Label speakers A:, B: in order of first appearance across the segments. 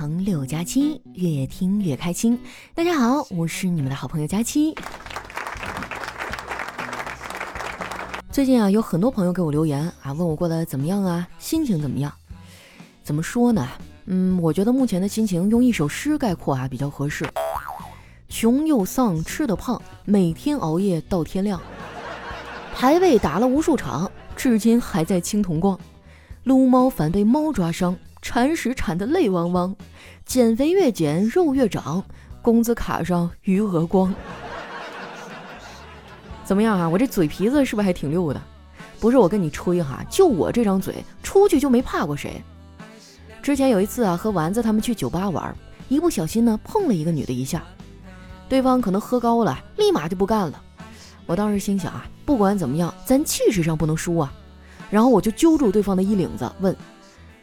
A: 堂六加七，越听越开心。大家好，我是你们的好朋友佳期。最近啊，有很多朋友给我留言啊，问我过得怎么样啊，心情怎么样？怎么说呢？嗯，我觉得目前的心情用一首诗概括啊比较合适：穷又丧，吃得胖，每天熬夜到天亮，排位打了无数场，至今还在青铜逛，撸猫反被猫抓伤。铲屎铲得泪汪汪，减肥越减肉越长，工资卡上余额光。怎么样啊？我这嘴皮子是不是还挺溜的？不是我跟你吹哈，就我这张嘴，出去就没怕过谁。之前有一次啊，和丸子他们去酒吧玩，一不小心呢碰了一个女的一下，对方可能喝高了，立马就不干了。我当时心想啊，不管怎么样，咱气势上不能输啊。然后我就揪住对方的衣领子问。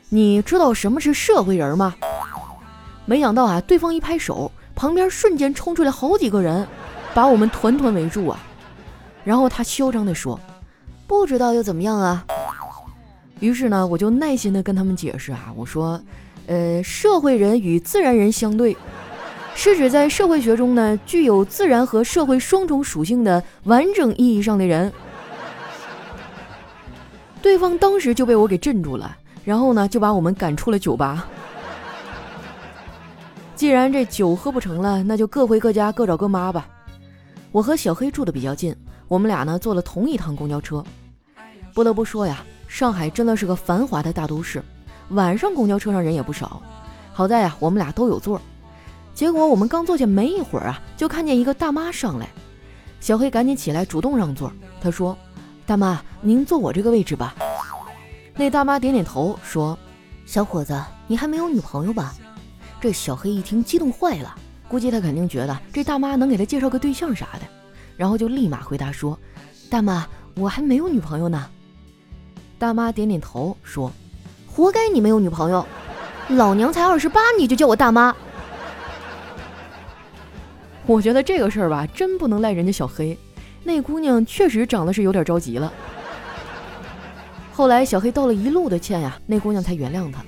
A: 你知道什么是社会人吗？没想到啊，对方一拍手，旁边瞬间冲出来好几个人，把我们团团围住啊。然后他嚣张地说：“不知道又怎么样啊？”于是呢，我就耐心地跟他们解释啊，我说：“呃，社会人与自然人相对，是指在社会学中呢，具有自然和社会双重属性的完整意义上的人。”对方当时就被我给镇住了。然后呢，就把我们赶出了酒吧。既然这酒喝不成了，那就各回各家，各找各妈吧。我和小黑住的比较近，我们俩呢坐了同一趟公交车。不得不说呀，上海真的是个繁华的大都市，晚上公交车上人也不少。好在呀，我们俩都有座。结果我们刚坐下没一会儿啊，就看见一个大妈上来。小黑赶紧起来主动让座，他说：“大妈，您坐我这个位置吧。”那大妈点点头说：“小伙子，你还没有女朋友吧？”这小黑一听激动坏了，估计他肯定觉得这大妈能给他介绍个对象啥的，然后就立马回答说：“大妈，我还没有女朋友呢。”大妈点点头说：“活该你没有女朋友，老娘才二十八你就叫我大妈。”我觉得这个事儿吧，真不能赖人家小黑，那姑娘确实长得是有点着急了。后来小黑道了一路的歉呀，那姑娘才原谅他。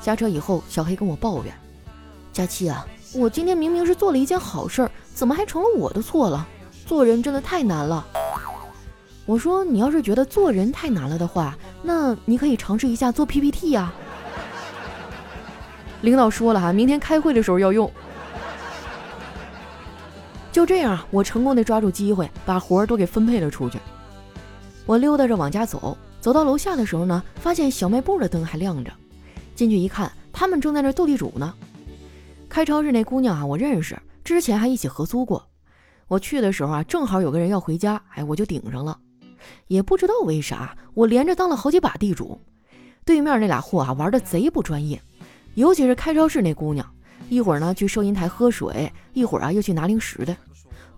A: 下车以后，小黑跟我抱怨：“佳期啊，我今天明明是做了一件好事儿，怎么还成了我的错了？做人真的太难了。”我说：“你要是觉得做人太难了的话，那你可以尝试一下做 PPT 呀。”领导说了哈，明天开会的时候要用。就这样，我成功的抓住机会，把活儿都给分配了出去。我溜达着往家走。走到楼下的时候呢，发现小卖部的灯还亮着，进去一看，他们正在那斗地主呢。开超市那姑娘啊，我认识，之前还一起合租过。我去的时候啊，正好有个人要回家，哎，我就顶上了。也不知道为啥，我连着当了好几把地主。对面那俩货啊，玩的贼不专业，尤其是开超市那姑娘，一会儿呢去收银台喝水，一会儿啊又去拿零食的。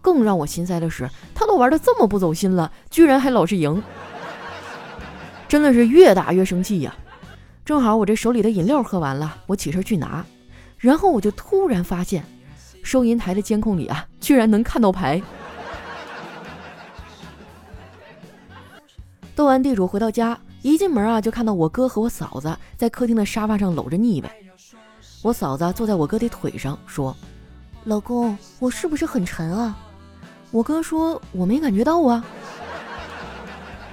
A: 更让我心塞的是，她都玩的这么不走心了，居然还老是赢。真的是越打越生气呀！正好我这手里的饮料喝完了，我起身去拿，然后我就突然发现，收银台的监控里啊，居然能看到牌。斗完地主回到家，一进门啊，就看到我哥和我嫂子在客厅的沙发上搂着腻歪。我嫂子坐在我哥的腿上说：“老公，我是不是很沉啊？”我哥说：“我没感觉到啊。”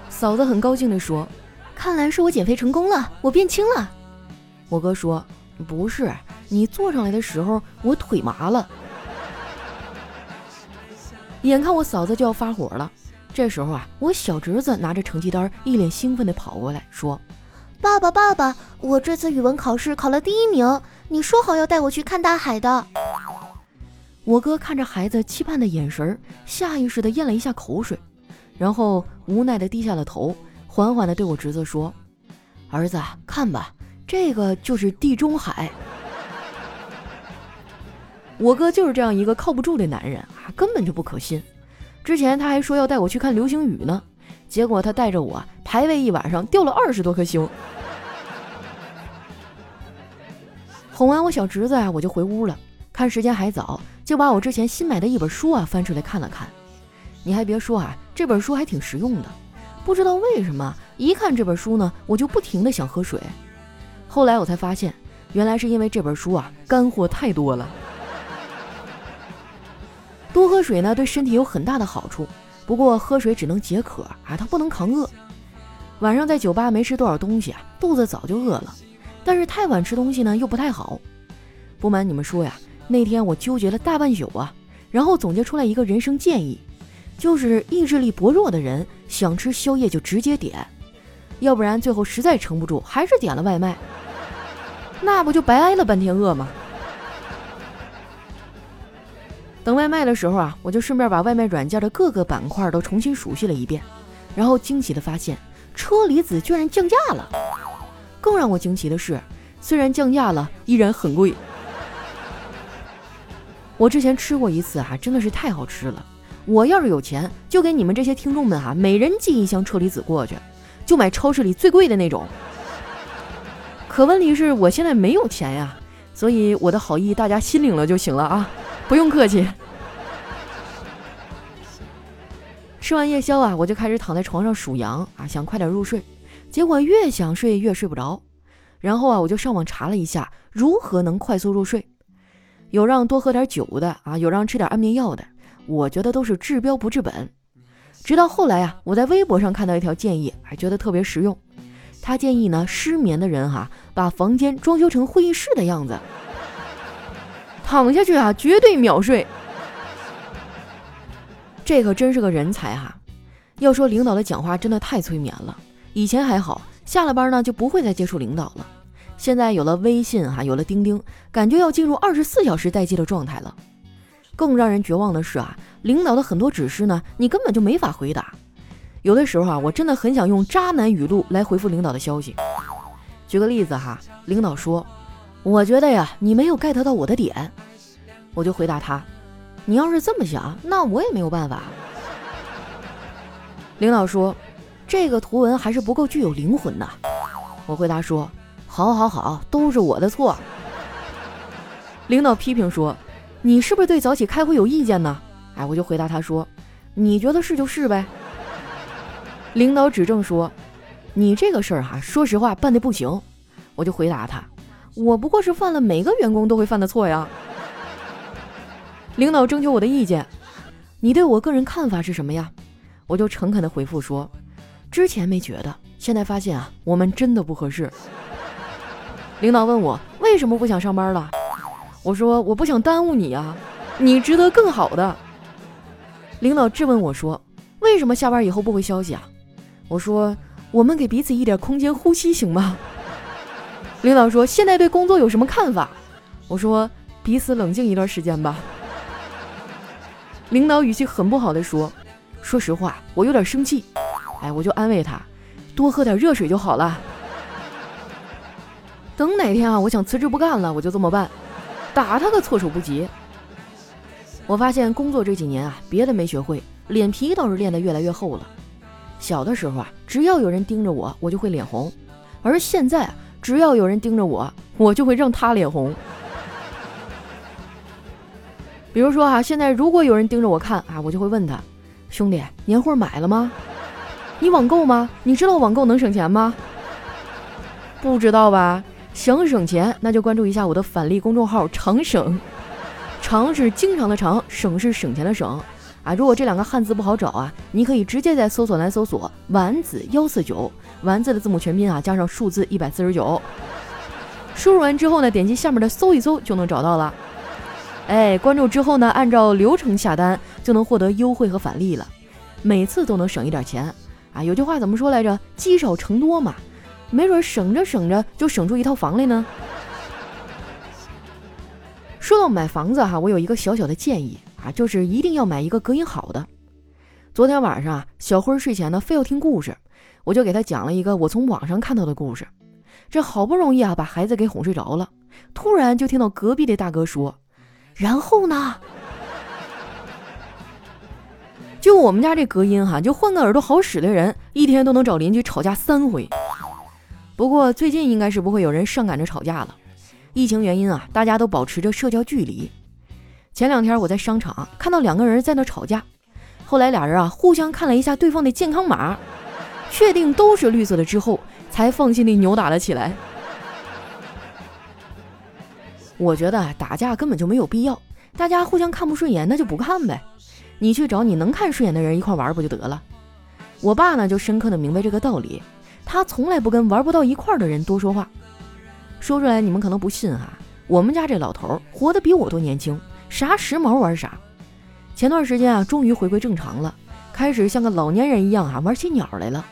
A: 嫂子很高兴地说。看来是我减肥成功了，我变轻了。我哥说：“不是，你坐上来的时候我腿麻了。”眼看我嫂子就要发火了，这时候啊，我小侄子拿着成绩单，一脸兴奋地跑过来，说：“爸爸，爸爸，我这次语文考试考了第一名，你说好要带我去看大海的。”我哥看着孩子期盼的眼神，下意识地咽了一下口水，然后无奈地低下了头。缓缓地对我侄子说：“儿子，看吧，这个就是地中海。”我哥就是这样一个靠不住的男人啊，根本就不可信。之前他还说要带我去看流星雨呢，结果他带着我排位一晚上掉了二十多颗星。哄完我小侄子啊，我就回屋了。看时间还早，就把我之前新买的一本书啊翻出来看了看。你还别说啊，这本书还挺实用的。不知道为什么，一看这本书呢，我就不停的想喝水。后来我才发现，原来是因为这本书啊干货太多了。多喝水呢对身体有很大的好处，不过喝水只能解渴啊，它不能扛饿。晚上在酒吧没吃多少东西啊，肚子早就饿了，但是太晚吃东西呢又不太好。不瞒你们说呀，那天我纠结了大半宿啊，然后总结出来一个人生建议。就是意志力薄弱的人想吃宵夜就直接点，要不然最后实在撑不住还是点了外卖，那不就白挨了半天饿吗？等外卖的时候啊，我就顺便把外卖软件的各个板块都重新熟悉了一遍，然后惊喜的发现车厘子居然降价了。更让我惊奇的是，虽然降价了，依然很贵。我之前吃过一次啊，真的是太好吃了。我要是有钱，就给你们这些听众们哈，每人寄一箱车厘子过去，就买超市里最贵的那种。可问题是我现在没有钱呀，所以我的好意大家心领了就行了啊，不用客气。吃完夜宵啊，我就开始躺在床上数羊啊，想快点入睡，结果越想睡越睡不着。然后啊，我就上网查了一下如何能快速入睡，有让多喝点酒的啊，有让吃点安眠药的。我觉得都是治标不治本，直到后来啊，我在微博上看到一条建议，还觉得特别实用。他建议呢，失眠的人哈，把房间装修成会议室的样子，躺下去啊，绝对秒睡。这可真是个人才哈！要说领导的讲话真的太催眠了，以前还好，下了班呢就不会再接触领导了，现在有了微信哈，有了钉钉，感觉要进入二十四小时待机的状态了。更让人绝望的是啊，领导的很多指示呢，你根本就没法回答。有的时候啊，我真的很想用渣男语录来回复领导的消息。举个例子哈，领导说：“我觉得呀，你没有 get 到我的点。”我就回答他：“你要是这么想，那我也没有办法。”领导说：“这个图文还是不够具有灵魂的。”我回答说：“好，好，好，都是我的错。”领导批评说。你是不是对早起开会有意见呢？哎，我就回答他说：“你觉得是就是呗。”领导指正说：“你这个事儿哈，说实话办的不行。”我就回答他：“我不过是犯了每个员工都会犯的错呀。”领导征求我的意见，你对我个人看法是什么呀？我就诚恳的回复说：“之前没觉得，现在发现啊，我们真的不合适。”领导问我为什么不想上班了？我说我不想耽误你啊，你值得更好的。领导质问我说：“为什么下班以后不回消息啊？”我说：“我们给彼此一点空间呼吸行吗？”领导说：“现在对工作有什么看法？”我说：“彼此冷静一段时间吧。”领导语气很不好的说：“说实话，我有点生气。”哎，我就安慰他：“多喝点热水就好了。”等哪天啊，我想辞职不干了，我就这么办。打他个措手不及！我发现工作这几年啊，别的没学会，脸皮倒是练得越来越厚了。小的时候啊，只要有人盯着我，我就会脸红；而现在啊，只要有人盯着我，我就会让他脸红。比如说哈，现在如果有人盯着我看啊，我就会问他：“兄弟，年货买了吗？你网购吗？你知道网购能省钱吗？不知道吧？”想省钱，那就关注一下我的返利公众号“常省”。常是经常的常，省是省钱的省。啊，如果这两个汉字不好找啊，你可以直接在搜索栏搜索“丸子幺四九”，丸子的字母全拼啊，加上数字一百四十九。输入完之后呢，点击下面的搜一搜就能找到了。哎，关注之后呢，按照流程下单就能获得优惠和返利了，每次都能省一点钱。啊，有句话怎么说来着？积少成多嘛。没准省着省着就省出一套房来呢。说到买房子哈，我有一个小小的建议啊，就是一定要买一个隔音好的。昨天晚上啊，小辉睡前呢非要听故事，我就给他讲了一个我从网上看到的故事。这好不容易啊把孩子给哄睡着了，突然就听到隔壁的大哥说：“然后呢？”就我们家这隔音哈，就换个耳朵好使的人，一天都能找邻居吵架三回。不过最近应该是不会有人上赶着吵架了，疫情原因啊，大家都保持着社交距离。前两天我在商场看到两个人在那吵架，后来俩人啊互相看了一下对方的健康码，确定都是绿色的之后，才放心的扭打了起来。我觉得打架根本就没有必要，大家互相看不顺眼，那就不看呗。你去找你能看顺眼的人一块玩不就得了？我爸呢就深刻的明白这个道理，他从来不跟玩不到一块儿的人多说话。说出来你们可能不信哈，我们家这老头活得比我都年轻，啥时髦玩啥。前段时间啊，终于回归正常了，开始像个老年人一样啊玩起鸟来了。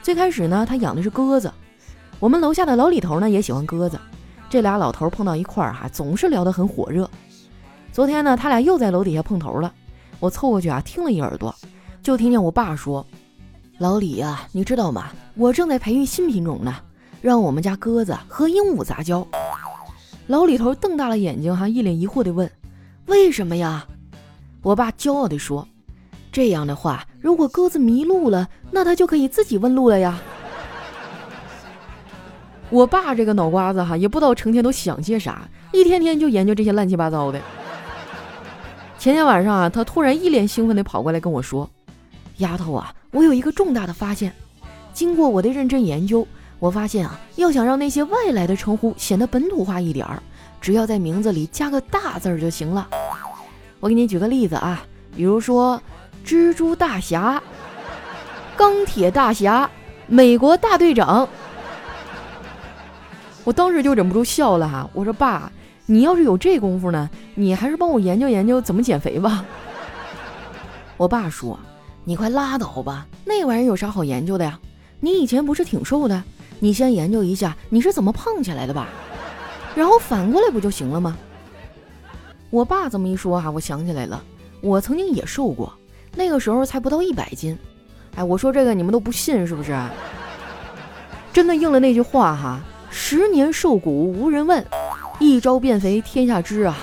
A: 最开始呢，他养的是鸽子，我们楼下的老李头呢也喜欢鸽子，这俩老头碰到一块儿哈，总是聊得很火热。昨天呢，他俩又在楼底下碰头了，我凑过去啊听了一耳朵，就听见我爸说：“老李呀，你知道吗？我正在培育新品种呢。”让我们家鸽子和鹦鹉杂交。老李头瞪大了眼睛，哈，一脸疑惑地问：“为什么呀？”我爸骄傲地说：“这样的话，如果鸽子迷路了，那它就可以自己问路了呀。”我爸这个脑瓜子哈，也不知道成天都想些啥，一天天就研究这些乱七八糟的。前天晚上啊，他突然一脸兴奋地跑过来跟我说：“丫头啊，我有一个重大的发现，经过我的认真研究。”我发现啊，要想让那些外来的称呼显得本土化一点儿，只要在名字里加个大字儿就行了。我给你举个例子啊，比如说蜘蛛大侠、钢铁大侠、美国大队长。我当时就忍不住笑了哈，我说爸，你要是有这功夫呢，你还是帮我研究研究怎么减肥吧。我爸说，你快拉倒吧，那玩意儿有啥好研究的呀？你以前不是挺瘦的？你先研究一下你是怎么胖起来的吧，然后反过来不就行了吗？我爸这么一说哈，我想起来了，我曾经也瘦过，那个时候才不到一百斤。哎，我说这个你们都不信是不是？真的应了那句话哈，十年瘦骨无人问，一朝变肥天下知啊。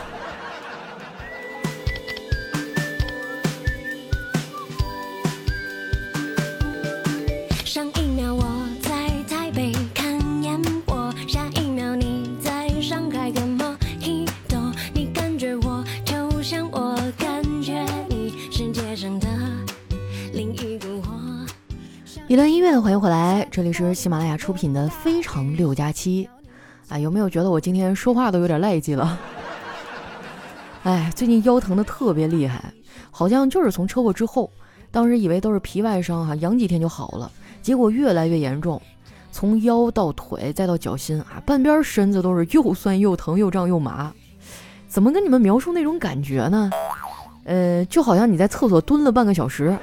A: 一段音乐，欢迎回来，这里是喜马拉雅出品的《非常六加七》啊，有没有觉得我今天说话都有点赖叽了？哎，最近腰疼的特别厉害，好像就是从车祸之后，当时以为都是皮外伤哈，养几天就好了，结果越来越严重，从腰到腿再到脚心啊，半边身子都是又酸又疼又胀又麻，怎么跟你们描述那种感觉呢？呃，就好像你在厕所蹲了半个小时，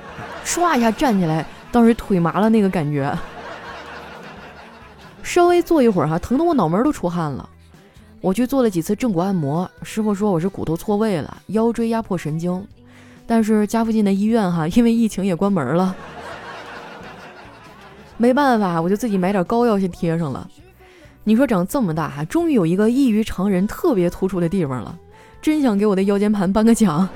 A: 唰一下站起来。当时腿麻了，那个感觉，稍微坐一会儿哈，疼得我脑门都出汗了。我去做了几次正骨按摩，师傅说我是骨头错位了，腰椎压迫神经。但是家附近的医院哈，因为疫情也关门了，没办法，我就自己买点膏药先贴上了。你说长这么大哈，终于有一个异于常人、特别突出的地方了，真想给我的腰间盘颁个奖。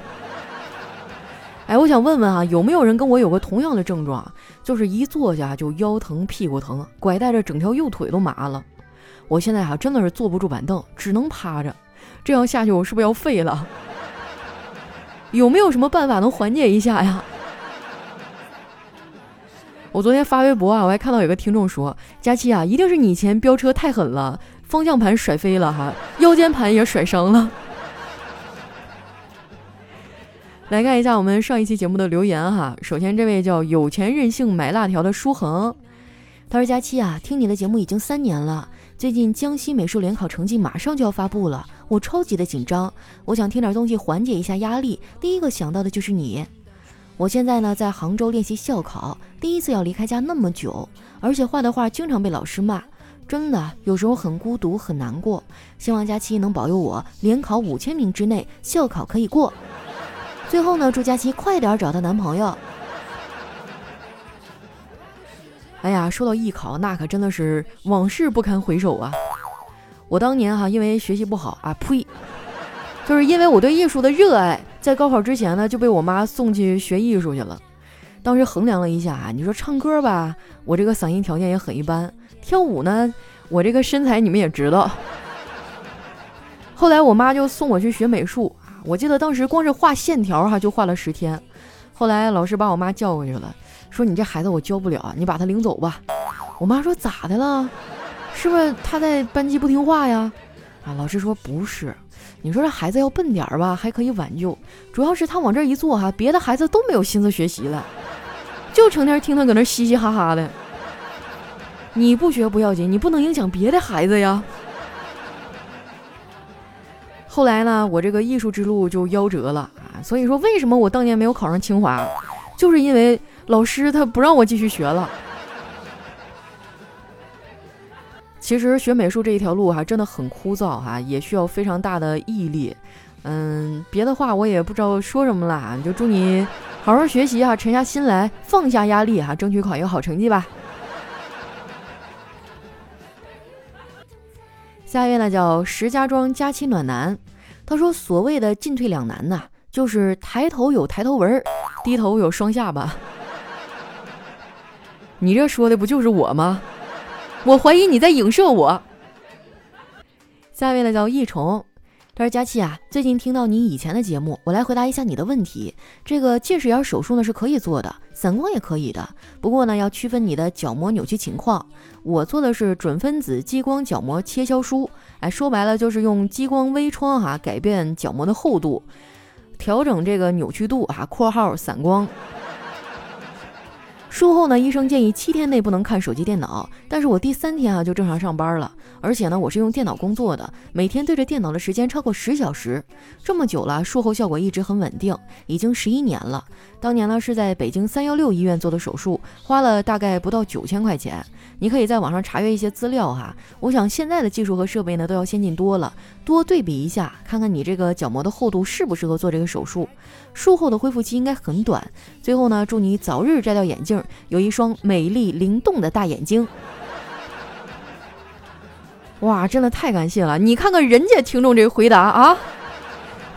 A: 哎，我想问问啊，有没有人跟我有个同样的症状，就是一坐下就腰疼、屁股疼，拐带着整条右腿都麻了。我现在哈真的是坐不住板凳，只能趴着，这样下去我是不是要废了？有没有什么办法能缓解一下呀？我昨天发微博啊，我还看到有个听众说：“佳期啊，一定是你以前飙车太狠了，方向盘甩飞了哈，腰间盘也甩伤了。”来看一下我们上一期节目的留言哈。首先，这位叫有钱任性买辣条的舒恒，他说：“佳期啊，听你的节目已经三年了。最近江西美术联考成绩马上就要发布了，我超级的紧张。我想听点东西缓解一下压力。第一个想到的就是你。我现在呢在杭州练习校考，第一次要离开家那么久，而且画的画经常被老师骂，真的有时候很孤独很难过。希望佳期能保佑我联考五千名之内校考可以过。”最后呢，祝佳琪快点找到男朋友。哎呀，说到艺考，那可真的是往事不堪回首啊！我当年哈，因为学习不好啊，呸，就是因为我对艺术的热爱，在高考之前呢，就被我妈送去学艺术去了。当时衡量了一下啊，你说唱歌吧，我这个嗓音条件也很一般；跳舞呢，我这个身材你们也知道。后来我妈就送我去学美术。我记得当时光是画线条哈就画了十天，后来老师把我妈叫过去了，说你这孩子我教不了，你把他领走吧。我妈说咋的了？是不是他在班级不听话呀？啊，老师说不是，你说这孩子要笨点儿吧，还可以挽救，主要是他往这一坐哈，别的孩子都没有心思学习了，就成天听他搁那嘻嘻哈哈的。你不学不要紧，你不能影响别的孩子呀。后来呢，我这个艺术之路就夭折了啊。所以说，为什么我当年没有考上清华，就是因为老师他不让我继续学了。其实学美术这一条路哈，真的很枯燥哈，也需要非常大的毅力。嗯，别的话我也不知道说什么了，就祝你好好学习啊，沉下心来，放下压力哈，争取考一个好成绩吧。下一位呢叫石家庄佳期暖男，他说：“所谓的进退两难呐，就是抬头有抬头纹，低头有双下巴。你这说的不就是我吗？我怀疑你在影射我。”下一位呢叫异虫。他说：“佳琪啊，最近听到你以前的节目，我来回答一下你的问题。这个近视眼手术呢是可以做的，散光也可以的，不过呢要区分你的角膜扭曲情况。我做的是准分子激光角膜切削术，哎，说白了就是用激光微创哈改变角膜的厚度，调整这个扭曲度啊（括号散光）。”术后呢，医生建议七天内不能看手机、电脑。但是我第三天啊就正常上班了，而且呢，我是用电脑工作的，每天对着电脑的时间超过十小时，这么久了，术后效果一直很稳定，已经十一年了。当年呢是在北京三幺六医院做的手术，花了大概不到九千块钱。你可以在网上查阅一些资料哈。我想现在的技术和设备呢都要先进多了，多对比一下，看看你这个角膜的厚度适不适合做这个手术。术后的恢复期应该很短。最后呢，祝你早日摘掉眼镜，有一双美丽灵动的大眼睛。哇，真的太感谢了！你看看人家听众这回答啊，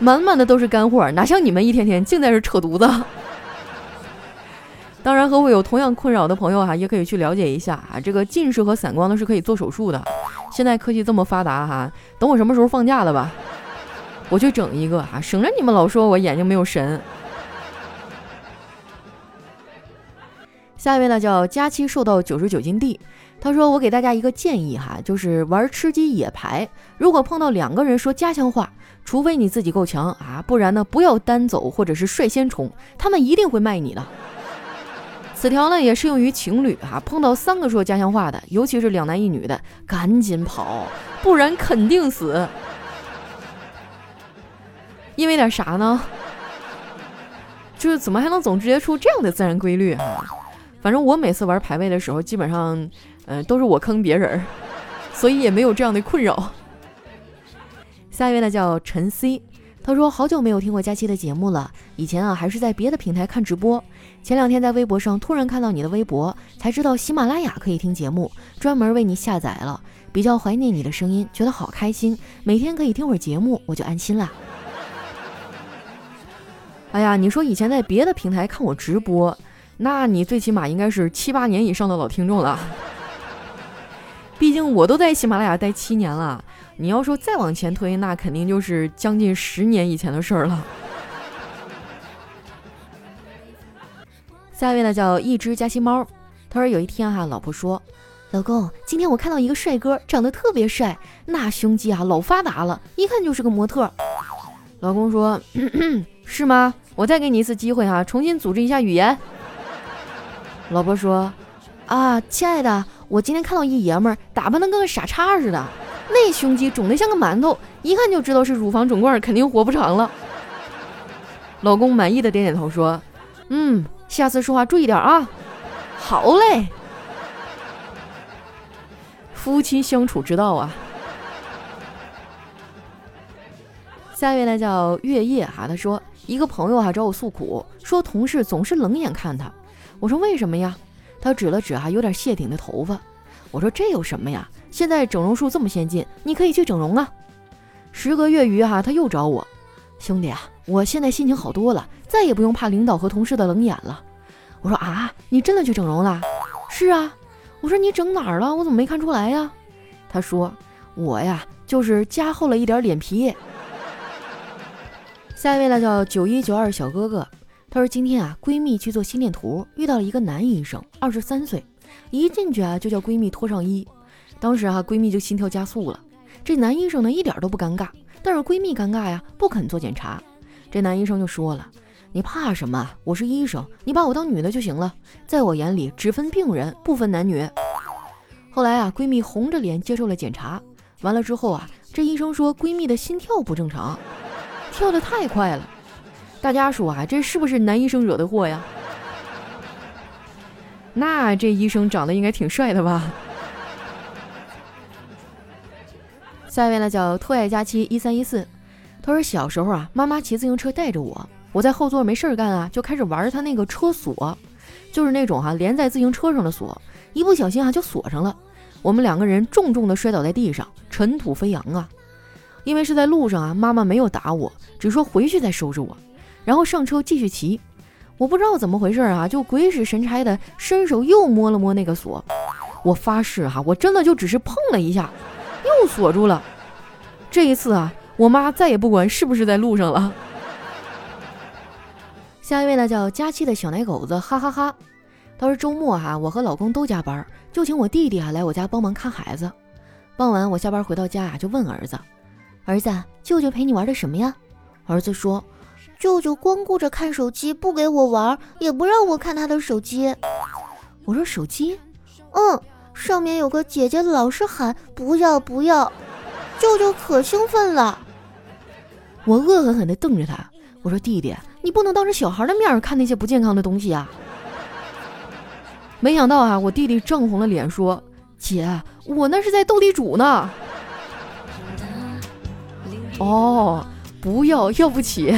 A: 满满的都是干货，哪像你们一天天净在这扯犊子。当然，和我有同样困扰的朋友哈，也可以去了解一下啊。这个近视和散光呢是可以做手术的。现在科技这么发达哈，等我什么时候放假了吧，我去整一个哈，省着你们老说我眼睛没有神。下一位呢叫佳期瘦到九十九斤地，他说我给大家一个建议哈，就是玩吃鸡野排，如果碰到两个人说家乡话，除非你自己够强啊，不然呢不要单走或者是率先冲，他们一定会卖你的。此条呢也适用于情侣哈，碰到三个说家乡话的，尤其是两男一女的，赶紧跑，不然肯定死。因为点啥呢？就是怎么还能总结出这样的自然规律哈？反正我每次玩排位的时候，基本上，嗯，都是我坑别人，所以也没有这样的困扰。下一位呢叫陈 C。他说：“好久没有听过佳期的节目了，以前啊还是在别的平台看直播。前两天在微博上突然看到你的微博，才知道喜马拉雅可以听节目，专门为你下载了。比较怀念你的声音，觉得好开心，每天可以听会儿节目，我就安心了。哎呀，你说以前在别的平台看我直播，那你最起码应该是七八年以上的老听众了。毕竟我都在喜马拉雅待七年了。”你要说再往前推，那肯定就是将近十年以前的事儿了。下一位呢叫一只加西猫，他说有一天哈，老婆说：“老公，今天我看到一个帅哥，长得特别帅，那胸肌啊老发达了，一看就是个模特。”老公说：“是吗？我再给你一次机会哈，重新组织一下语言。”老婆说：“啊，亲爱的，我今天看到一爷们儿，打扮的跟个傻叉似的。”那胸肌肿得像个馒头，一看就知道是乳房肿块，肯定活不长了。老公满意的点点头说：“嗯，下次说话注意点啊。”好嘞，夫妻相处之道啊。下一位呢叫月夜哈，他说一个朋友哈找我诉苦，说同事总是冷眼看他。我说为什么呀？他指了指哈有点谢顶的头发。我说这有什么呀？现在整容术这么先进，你可以去整容啊！时隔月余哈，他又找我，兄弟啊，我现在心情好多了，再也不用怕领导和同事的冷眼了。我说啊，你真的去整容了？是啊。我说你整哪儿了？我怎么没看出来呀？他说我呀，就是加厚了一点脸皮。下一位呢叫九一九二小哥哥，他说今天啊，闺蜜去做心电图，遇到了一个男医生，二十三岁，一进去啊就叫闺蜜脱上衣。当时啊，闺蜜就心跳加速了。这男医生呢一点都不尴尬，但是闺蜜尴尬呀，不肯做检查。这男医生就说了：“你怕什么？我是医生，你把我当女的就行了。在我眼里，只分病人，不分男女。”后来啊，闺蜜红着脸接受了检查。完了之后啊，这医生说闺蜜的心跳不正常，跳得太快了。大家说啊，这是不是男医生惹的祸呀？那这医生长得应该挺帅的吧？下一位呢叫特爱佳期一三一四，他说小时候啊，妈妈骑自行车带着我，我在后座没事儿干啊，就开始玩他那个车锁，就是那种哈连在自行车上的锁，一不小心啊就锁上了。我们两个人重重的摔倒在地上，尘土飞扬啊！因为是在路上啊，妈妈没有打我，只说回去再收拾我，然后上车继续骑。我不知道怎么回事啊，就鬼使神差的伸手又摸了摸那个锁。我发誓哈，我真的就只是碰了一下，又锁住了。这一次啊，我妈再也不管是不是在路上了。下一位呢，叫佳期的小奶狗子，哈哈哈。到是周末哈，我和老公都加班，就请我弟弟啊来我家帮忙看孩子。傍晚我下班回到家啊，就问儿子：“儿子，舅舅陪你玩的什么呀？”儿子说：“舅舅光顾着看手机，不给我玩，也不让我看他的手机。”我说：“手机？嗯，上面有个姐姐老是喊不要不要，舅舅可兴奋了。”我恶狠狠地瞪着他，我说：“弟弟，你不能当着小孩的面看那些不健康的东西啊！”没想到啊，我弟弟涨红了脸说：“姐，我那是在斗地主呢。”哦，不要，要不起。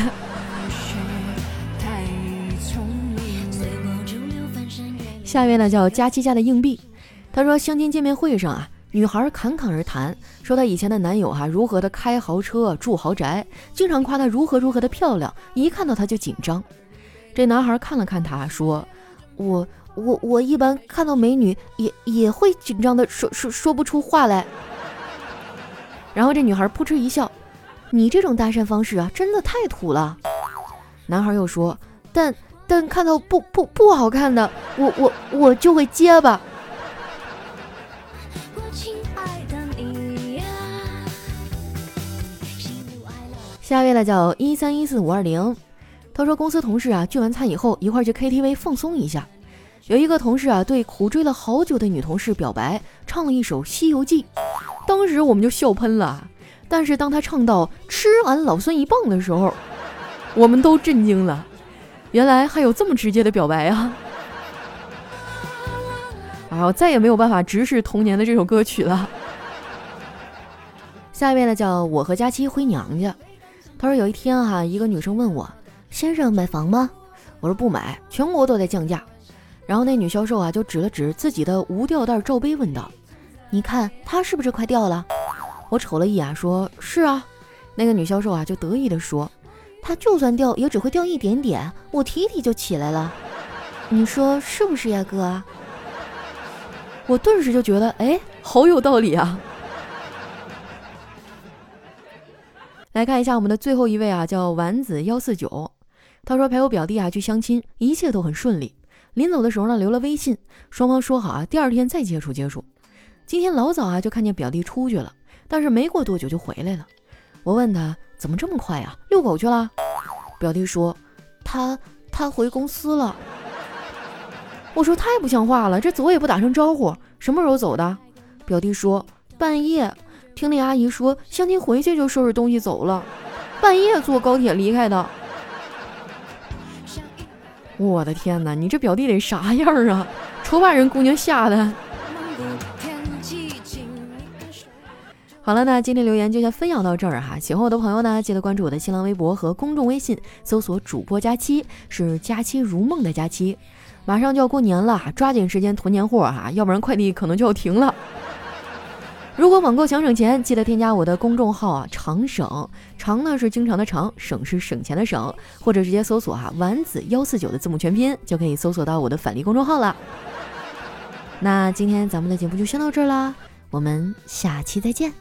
A: 下一位呢叫佳期家的硬币，他说相亲见面会上啊，女孩侃侃而谈，说她以前的男友哈如何的开豪车住豪宅，经常夸她如何如何的漂亮，一看到她就紧张。这男孩看了看她，说：“我。”我我一般看到美女也也会紧张的说说说不出话来，然后这女孩扑哧一笑，你这种搭讪方式啊，真的太土了。男孩又说，但但看到不不不好看的，我我我就会结巴。下一位呢叫一三一四五二零，他说公司同事啊聚完餐以后一块去 KTV 放松一下。有一个同事啊，对苦追了好久的女同事表白，唱了一首《西游记》，当时我们就笑喷了。但是当他唱到“吃俺老孙一棒”的时候，我们都震惊了。原来还有这么直接的表白啊！啊，我再也没有办法直视童年的这首歌曲了。下一位呢，叫我和佳期回娘家。他说有一天哈，一个女生问我：“先生买房吗？”我说不买，全国都在降价。然后那女销售啊，就指了指自己的无吊带罩杯，问道：“你看它是不是快掉了？”我瞅了一眼，说是啊。那个女销售啊，就得意地说：“它就算掉，也只会掉一点点，我提提就起来了。你说是不是呀，哥？”我顿时就觉得，哎，好有道理啊！来看一下我们的最后一位啊，叫丸子幺四九，他说陪我表弟啊去相亲，一切都很顺利。临走的时候呢，留了微信，双方说好啊，第二天再接触接触。今天老早啊就看见表弟出去了，但是没过多久就回来了。我问他怎么这么快呀？遛狗去了？表弟说他他回公司了。我说太不像话了，这走也不打声招呼，什么时候走的？表弟说半夜，听那阿姨说相亲回去就收拾东西走了，半夜坐高铁离开的。我的天哪，你这表弟得啥样啊？瞅把人姑娘吓的。好了，那今天留言就先分享到这儿哈。喜欢我的朋友呢，记得关注我的新浪微博和公众微信，搜索主播佳期，是佳期如梦的佳期。马上就要过年了，抓紧时间囤年货哈，要不然快递可能就要停了。如果网购想省钱，记得添加我的公众号啊，长省长呢是经常的长，省是省钱的省，或者直接搜索哈丸子幺四九的字母全拼，就可以搜索到我的返利公众号了。那今天咱们的节目就先到这儿啦，我们下期再见。